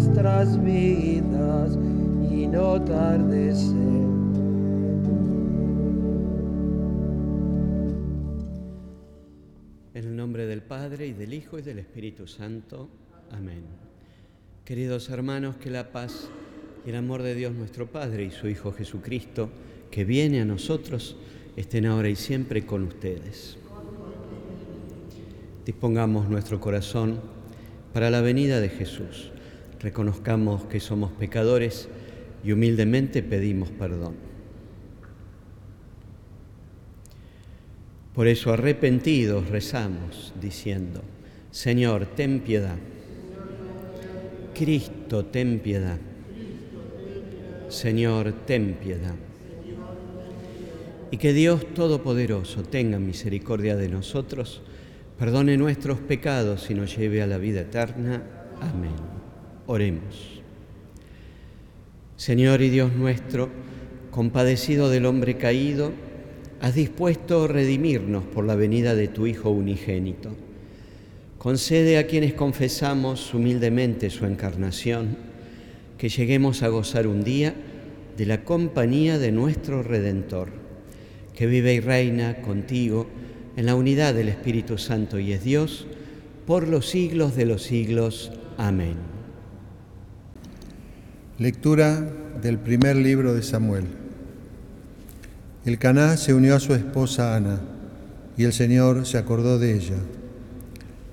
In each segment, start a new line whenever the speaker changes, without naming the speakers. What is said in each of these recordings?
nuestras vidas y no tardes en
el nombre del Padre y del Hijo y del Espíritu Santo. Amén. Queridos hermanos, que la paz y el amor de Dios nuestro Padre y su Hijo Jesucristo, que viene a nosotros, estén ahora y siempre con ustedes. Dispongamos nuestro corazón para la venida de Jesús. Reconozcamos que somos pecadores y humildemente pedimos perdón. Por eso arrepentidos rezamos diciendo, Señor, ten piedad. Cristo, ten piedad. Señor, ten piedad. Y que Dios Todopoderoso tenga misericordia de nosotros, perdone nuestros pecados y nos lleve a la vida eterna. Amén. Oremos. Señor y Dios nuestro, compadecido del hombre caído, has dispuesto redimirnos por la venida de tu Hijo unigénito. Concede a quienes confesamos humildemente su encarnación, que lleguemos a gozar un día de la compañía de nuestro Redentor, que vive y reina contigo en la unidad del Espíritu Santo y es Dios, por los siglos de los siglos. Amén.
Lectura del primer libro de Samuel. El Caná se unió a su esposa Ana, y el Señor se acordó de ella.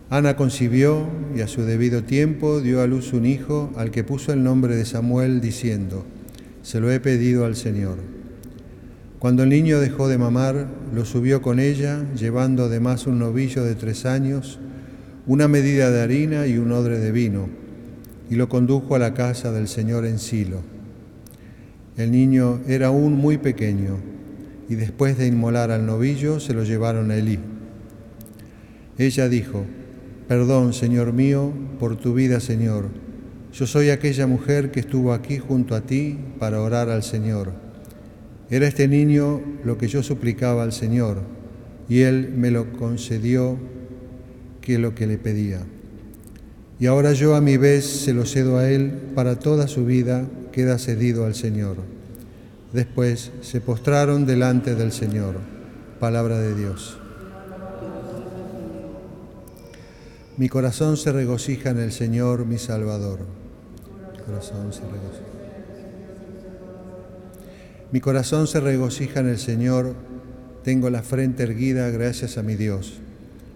Ana concibió y a su debido tiempo dio a luz un hijo al que puso el nombre de Samuel, diciendo, Se lo he pedido al Señor. Cuando el niño dejó de mamar, lo subió con ella, llevando además un novillo de tres años, una medida de harina y un odre de vino, y lo condujo a la casa del Señor en Silo. El niño era aún muy pequeño, y después de inmolar al novillo se lo llevaron a Elí. Ella dijo, Perdón, Señor mío, por tu vida, Señor. Yo soy aquella mujer que estuvo aquí junto a ti para orar al Señor. Era este niño lo que yo suplicaba al Señor, y Él me lo concedió que lo que le pedía. Y ahora yo a mi vez se lo cedo a Él para toda su vida, queda cedido al Señor. Después se postraron delante del Señor. Palabra de Dios. Mi corazón se regocija en el Señor, mi Salvador. Mi corazón se regocija. Mi corazón se regocija en el Señor, tengo la frente erguida gracias a mi Dios.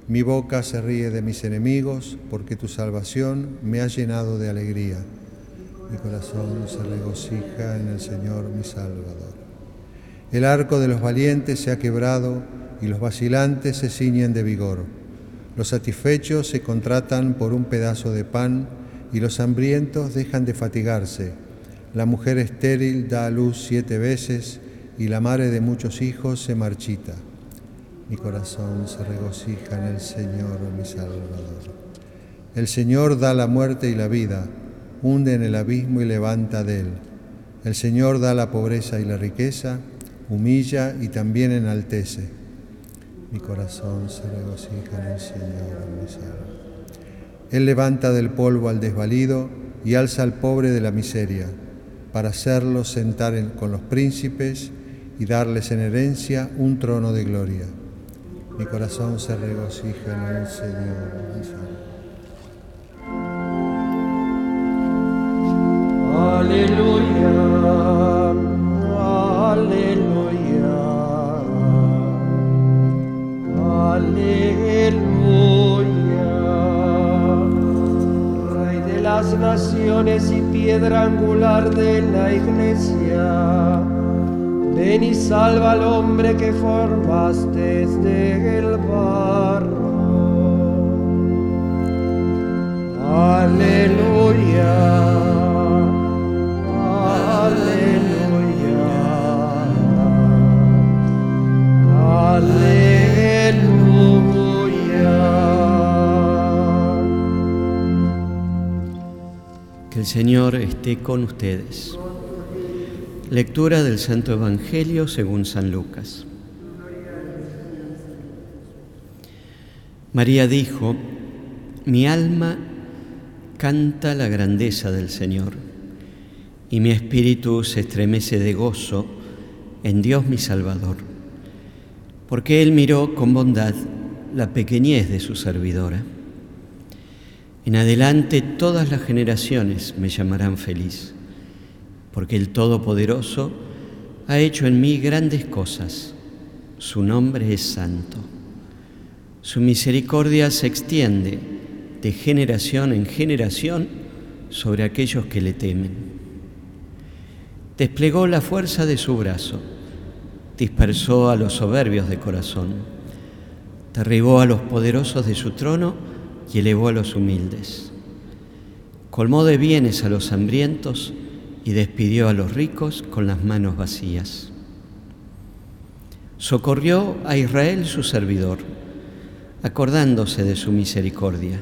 Mi boca se ríe de mis enemigos, porque tu salvación me ha llenado de alegría. Mi corazón se regocija en el Señor, mi Salvador. El arco de los valientes se ha quebrado y los vacilantes se ciñen de vigor. Los satisfechos se contratan por un pedazo de pan y los hambrientos dejan de fatigarse. La mujer estéril da a luz siete veces y la madre de muchos hijos se marchita. Mi corazón se regocija en el Señor, mi Salvador. El Señor da la muerte y la vida, hunde en el abismo y levanta de él. El Señor da la pobreza y la riqueza, humilla y también enaltece. Mi corazón se regocija en el Señor, mi Salvador. Él levanta del polvo al desvalido y alza al pobre de la miseria, para hacerlos sentar con los príncipes y darles en herencia un trono de gloria. Mi corazón se regocija en el Señor.
Aleluya, aleluya, aleluya. Rey de las naciones y piedra angular de la iglesia, Ven y salva al hombre que formaste desde el barro. Aleluya. Aleluya. Aleluya.
Que el Señor esté con ustedes. Lectura del Santo Evangelio según San Lucas. María dijo, mi alma canta la grandeza del Señor y mi espíritu se estremece de gozo en Dios mi Salvador, porque Él miró con bondad la pequeñez de su servidora. En adelante todas las generaciones me llamarán feliz, porque el Todopoderoso ha hecho en mí grandes cosas. Su nombre es santo. Su misericordia se extiende de generación en generación sobre aquellos que le temen. Desplegó la fuerza de su brazo, dispersó a los soberbios de corazón, derribó a los poderosos de su trono, y elevó a los humildes. Colmó de bienes a los hambrientos y despidió a los ricos con las manos vacías. Socorrió a Israel su servidor, acordándose de su misericordia,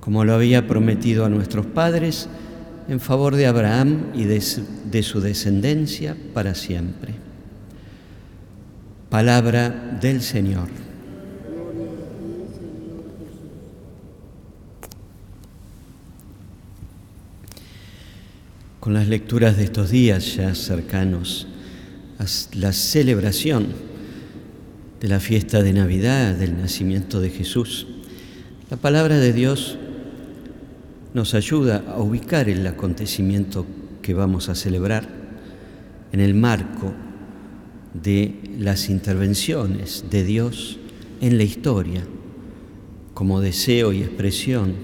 como lo había prometido a nuestros padres en favor de Abraham y de, su descendencia para siempre. Palabra del Señor. Con las lecturas de estos días ya cercanos a la celebración de la fiesta de Navidad, del nacimiento de Jesús. La palabra de Dios nos ayuda a ubicar el acontecimiento que vamos a celebrar en el marco de las intervenciones de Dios en la historia como deseo y expresión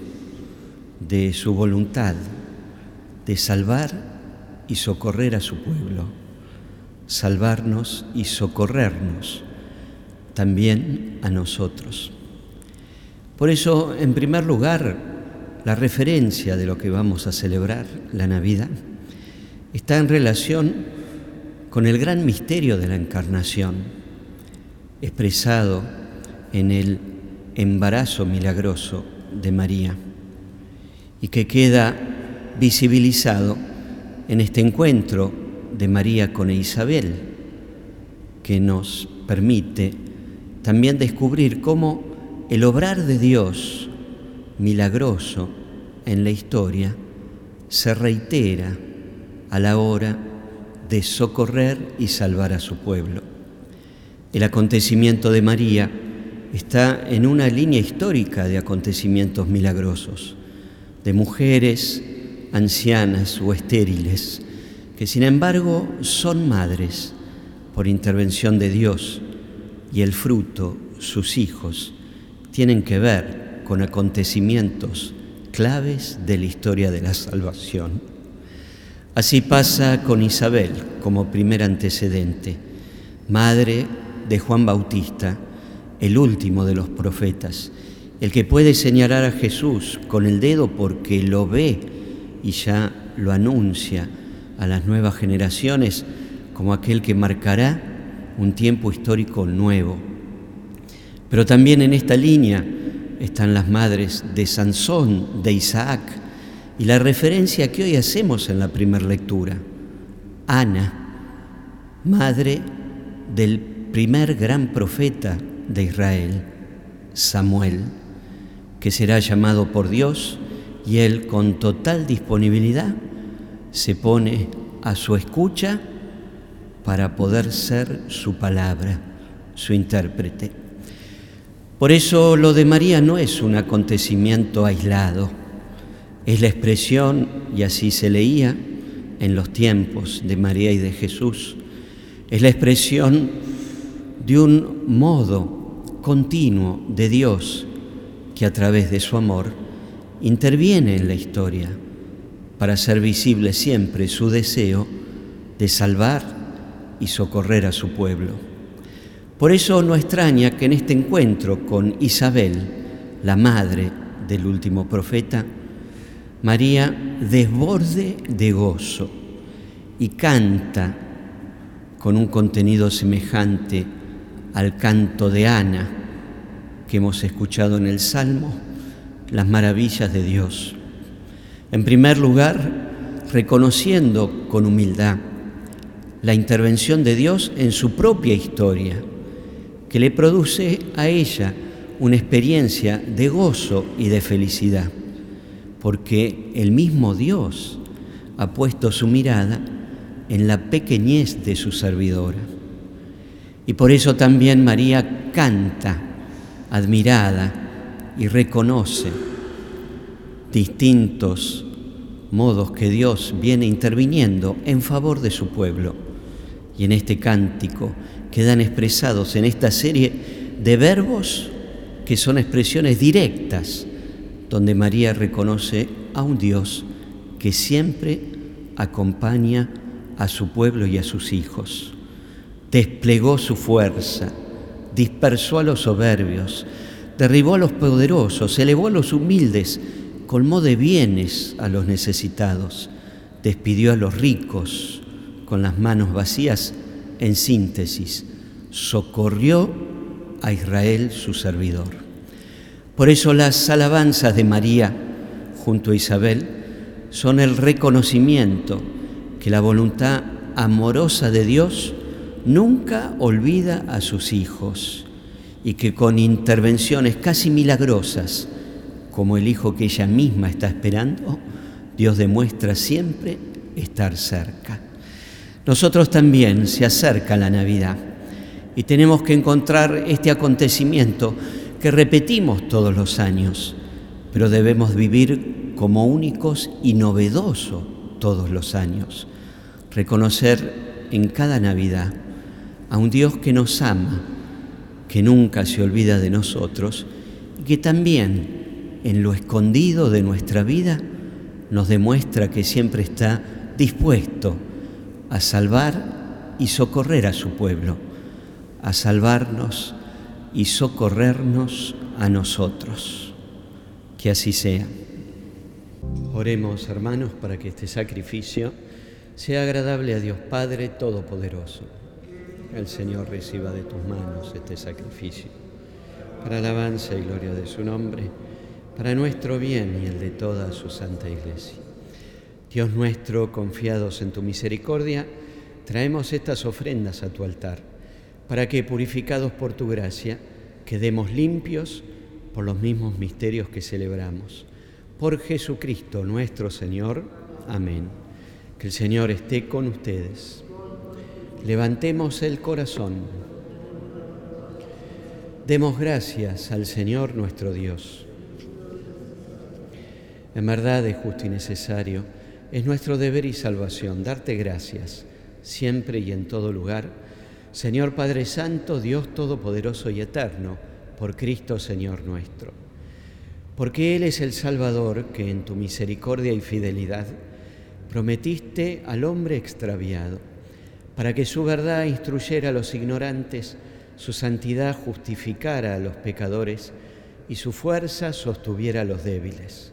de su voluntad de salvar y socorrer a su pueblo, salvarnos y socorrernos también a nosotros. Por eso, en primer lugar, la referencia de lo que vamos a celebrar, la Navidad, está en relación con el gran misterio de la encarnación, expresado en el embarazo milagroso de María, y que queda visibilizado en este encuentro de María con Isabel, que nos permite también descubrir cómo el obrar de Dios milagroso en la historia se reitera a la hora de socorrer y salvar a su pueblo. El acontecimiento de María está en una línea histórica de acontecimientos milagrosos, de mujeres ancianas o estériles, que sin embargo son madres por intervención de Dios y el fruto, sus hijos, tienen que ver con acontecimientos claves de la historia de la salvación. Así pasa con Isabel como primer antecedente, madre de Juan Bautista, el último de los profetas, el que puede señalar a Jesús con el dedo porque lo ve y ya lo anuncia a las nuevas generaciones como aquel que marcará un tiempo histórico nuevo. Pero también en esta línea están las madres de Sansón, de Isaac, y la referencia que hoy hacemos en la primera lectura, Ana, madre del primer gran profeta de Israel, Samuel, que será llamado por Dios y él con total disponibilidad se pone a su escucha para poder ser su palabra, su intérprete. Por eso lo de María no es un acontecimiento aislado, es la expresión, y así se leía en los tiempos de María y de Jesús, es la expresión de un modo continuo de Dios que a través de su amor interviene en la historia para hacer visible siempre su deseo de salvar y socorrer a su pueblo. Por eso no extraña que en este encuentro con Isabel, la madre del último profeta, María desborde de gozo y canta con un contenido semejante al canto de Ana que hemos escuchado en el Salmo las maravillas de Dios. En primer lugar, reconociendo con humildad la intervención de Dios en su propia historia, que le produce a ella una experiencia de gozo y de felicidad, porque el mismo Dios ha puesto su mirada en la pequeñez de su servidora. Y por eso también María canta, admirada, y reconoce distintos modos que Dios viene interviniendo en favor de su pueblo. Y en este cántico quedan expresados en esta serie de verbos que son expresiones directas, donde María reconoce a un Dios que siempre acompaña a su pueblo y a sus hijos. Desplegó su fuerza, dispersó a los soberbios, derribó a los poderosos, elevó a los humildes, colmó de bienes a los necesitados, despidió a los ricos con las manos vacías, en síntesis, socorrió a Israel su servidor. Por eso las alabanzas de María junto a Isabel son el reconocimiento que la voluntad amorosa de Dios nunca olvida a sus hijos y que con intervenciones casi milagrosas, como el hijo que ella misma está esperando, Dios demuestra siempre estar cerca. Nosotros también se acerca la Navidad y tenemos que encontrar este acontecimiento que repetimos todos los años, pero debemos vivir como únicos y novedoso todos los años. Reconocer en cada Navidad a un Dios que nos ama, que nunca se olvida de nosotros y que también en lo escondido de nuestra vida nos demuestra que siempre está dispuesto a salvar y socorrer a su pueblo, a salvarnos y socorrernos a nosotros. Que así sea. Oremos, hermanos, para que este sacrificio sea agradable a Dios Padre Todopoderoso el Señor reciba de tus manos este sacrificio, para alabanza y gloria de su nombre, para nuestro bien y el de toda su santa iglesia. Dios nuestro, confiados en tu misericordia, traemos estas ofrendas a tu altar, para que, purificados por tu gracia, quedemos limpios por los mismos misterios que celebramos. Por Jesucristo nuestro Señor. Amén. Que el Señor esté con ustedes. Levantemos el corazón. Demos gracias al Señor nuestro Dios. En verdad es justo y necesario, es nuestro deber y salvación darte gracias siempre y en todo lugar, Señor Padre Santo, Dios Todopoderoso y Eterno, por Cristo Señor nuestro. Porque Él es el Salvador que en tu misericordia y fidelidad prometiste al hombre extraviado para que su verdad instruyera a los ignorantes, su santidad justificara a los pecadores y su fuerza sostuviera a los débiles.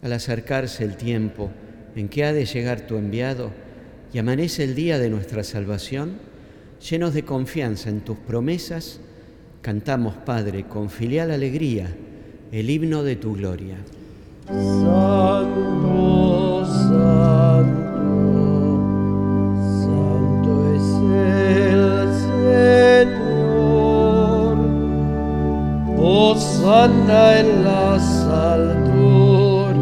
Al acercarse el tiempo en que ha de llegar tu enviado y amanece el día de nuestra salvación, llenos de confianza en tus promesas, cantamos, Padre, con filial alegría, el himno de tu gloria.
En las alturas.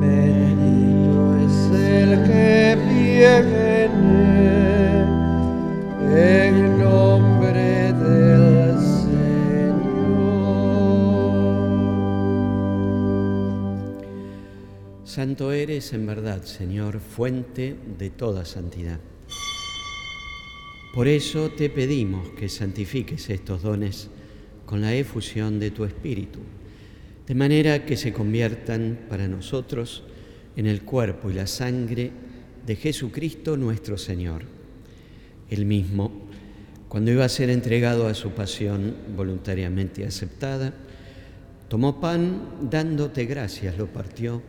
Bendito es el que viene en nombre del Señor.
Santo eres en verdad, Señor, fuente de toda santidad. Por eso te pedimos que santifiques estos dones con la efusión de tu Espíritu, de manera que se conviertan para nosotros en el cuerpo y la sangre de Jesucristo nuestro Señor. Él mismo, cuando iba a ser entregado a su pasión voluntariamente aceptada, tomó pan dándote gracias, lo partió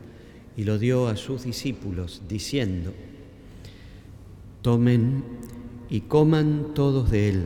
y lo dio a sus discípulos, diciendo, tomen y coman todos de él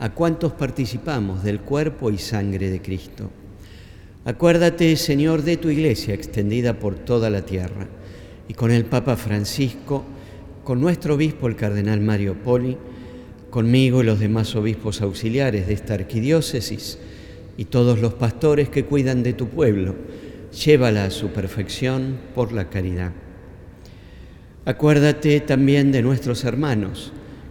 a cuantos participamos del cuerpo y sangre de Cristo. Acuérdate, Señor, de tu iglesia extendida por toda la tierra y con el Papa Francisco, con nuestro obispo el cardenal Mario Poli, conmigo y los demás obispos auxiliares de esta arquidiócesis y todos los pastores que cuidan de tu pueblo, llévala a su perfección por la caridad. Acuérdate también de nuestros hermanos,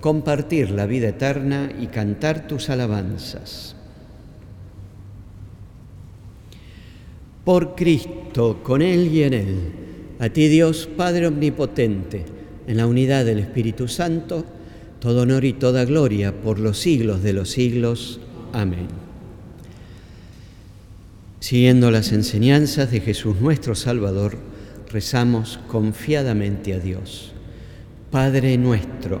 compartir la vida eterna y cantar tus alabanzas. Por Cristo, con Él y en Él, a ti Dios Padre Omnipotente, en la unidad del Espíritu Santo, todo honor y toda gloria por los siglos de los siglos. Amén. Siguiendo las enseñanzas de Jesús nuestro Salvador, rezamos confiadamente a Dios. Padre nuestro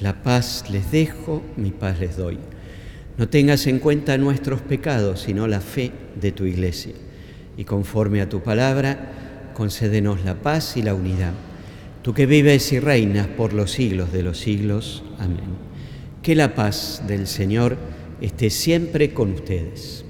la paz les dejo, mi paz les doy. No tengas en cuenta nuestros pecados, sino la fe de tu iglesia. Y conforme a tu palabra, concédenos la paz y la unidad. Tú que vives y reinas por los siglos de los siglos. Amén. Que la paz del Señor esté siempre con ustedes.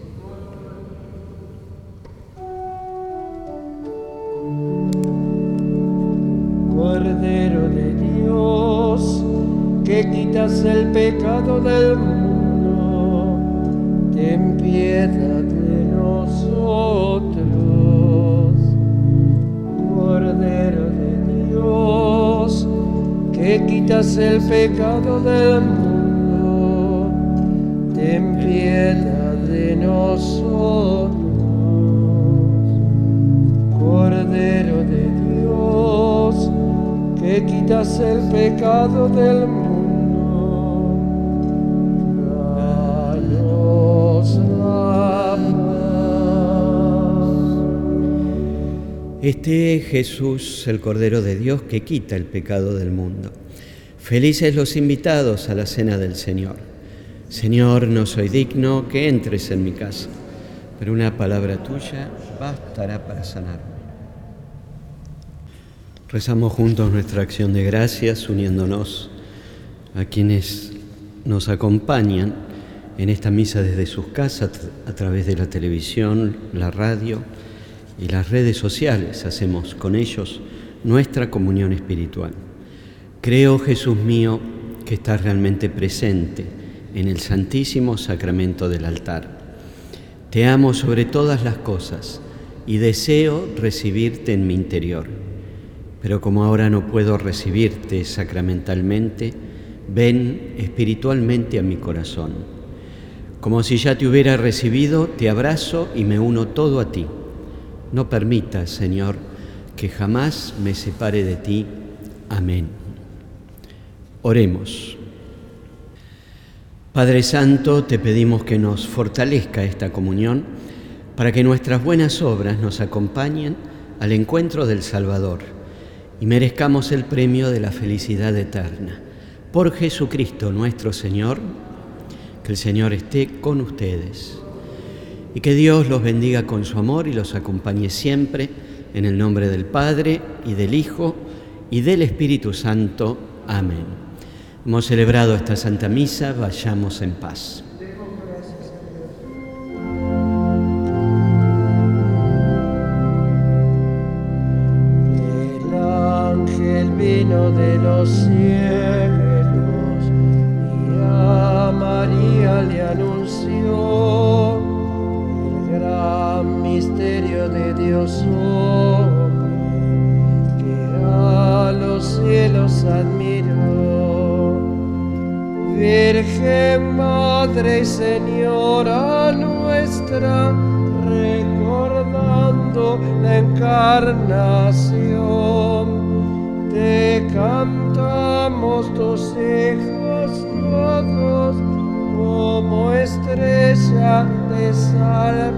Quitas el pecado del mundo,
Este es Jesús, el Cordero de Dios, que quita el pecado del mundo. Felices los invitados a la cena del Señor. Señor, no soy digno que entres en mi casa, pero una palabra tuya bastará para sanarme. Rezamos juntos nuestra acción de gracias, uniéndonos a quienes nos acompañan en esta misa desde sus casas a través de la televisión, la radio y las redes sociales. Hacemos con ellos nuestra comunión espiritual. Creo, Jesús mío, que estás realmente presente en el santísimo sacramento del altar. Te amo sobre todas las cosas y deseo recibirte en mi interior pero como ahora no puedo recibirte sacramentalmente, ven espiritualmente a mi corazón. Como si ya te hubiera recibido, te abrazo y me uno todo a ti. No permitas, Señor, que jamás me separe de ti. Amén. Oremos. Padre Santo, te pedimos que nos fortalezca esta comunión para que nuestras buenas obras nos acompañen al encuentro del Salvador y merezcamos el premio de la felicidad eterna. Por Jesucristo nuestro Señor, que el Señor esté con ustedes y que Dios los bendiga con su amor y los acompañe siempre en el nombre del Padre y del Hijo y del Espíritu Santo. Amén. Hemos celebrado esta Santa Misa, vayamos en paz.
Los cielos y a María le anunció el gran misterio de Dios que a los cielos admiró. Virgen Madre y Señora nuestra, recordando la encarnación estrella de.